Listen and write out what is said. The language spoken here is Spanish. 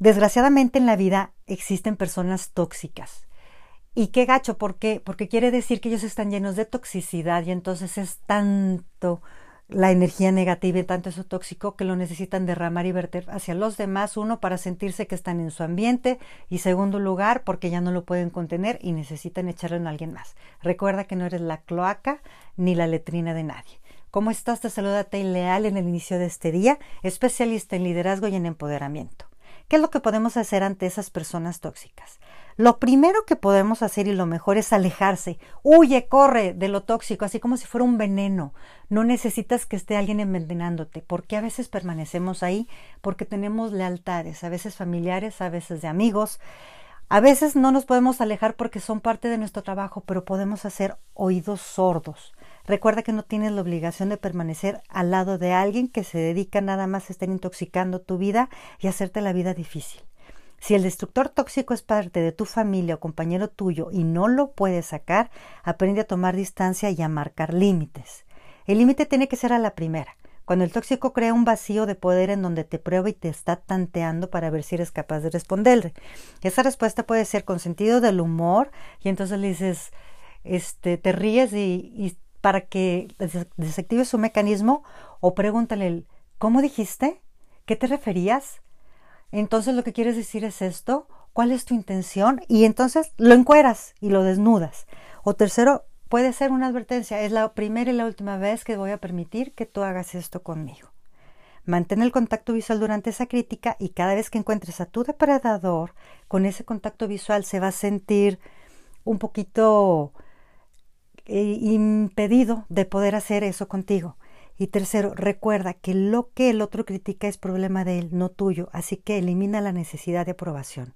Desgraciadamente en la vida existen personas tóxicas. Y qué gacho, ¿por qué? Porque quiere decir que ellos están llenos de toxicidad y entonces es tanto la energía negativa y tanto eso tóxico que lo necesitan derramar y verter hacia los demás, uno para sentirse que están en su ambiente y segundo lugar porque ya no lo pueden contener y necesitan echarlo en alguien más. Recuerda que no eres la cloaca ni la letrina de nadie. ¿Cómo estás? Te saluda Tay Leal en el inicio de este día, especialista en liderazgo y en empoderamiento. ¿Qué es lo que podemos hacer ante esas personas tóxicas? Lo primero que podemos hacer y lo mejor es alejarse. Huye, corre de lo tóxico, así como si fuera un veneno. No necesitas que esté alguien envenenándote, porque a veces permanecemos ahí porque tenemos lealtades, a veces familiares, a veces de amigos. A veces no nos podemos alejar porque son parte de nuestro trabajo, pero podemos hacer oídos sordos. Recuerda que no tienes la obligación de permanecer al lado de alguien que se dedica nada más a estar intoxicando tu vida y hacerte la vida difícil. Si el destructor tóxico es parte de tu familia o compañero tuyo y no lo puedes sacar, aprende a tomar distancia y a marcar límites. El límite tiene que ser a la primera. Cuando el tóxico crea un vacío de poder en donde te prueba y te está tanteando para ver si eres capaz de responderle. Esa respuesta puede ser con sentido del humor y entonces le dices, este, te ríes y, y para que desactive su mecanismo o pregúntale, ¿cómo dijiste? ¿Qué te referías? Entonces lo que quieres decir es esto, ¿cuál es tu intención? Y entonces lo encueras y lo desnudas. O tercero, puede ser una advertencia, es la primera y la última vez que voy a permitir que tú hagas esto conmigo. Mantén el contacto visual durante esa crítica y cada vez que encuentres a tu depredador, con ese contacto visual se va a sentir un poquito eh, impedido de poder hacer eso contigo. Y tercero, recuerda que lo que el otro critica es problema de él, no tuyo, así que elimina la necesidad de aprobación.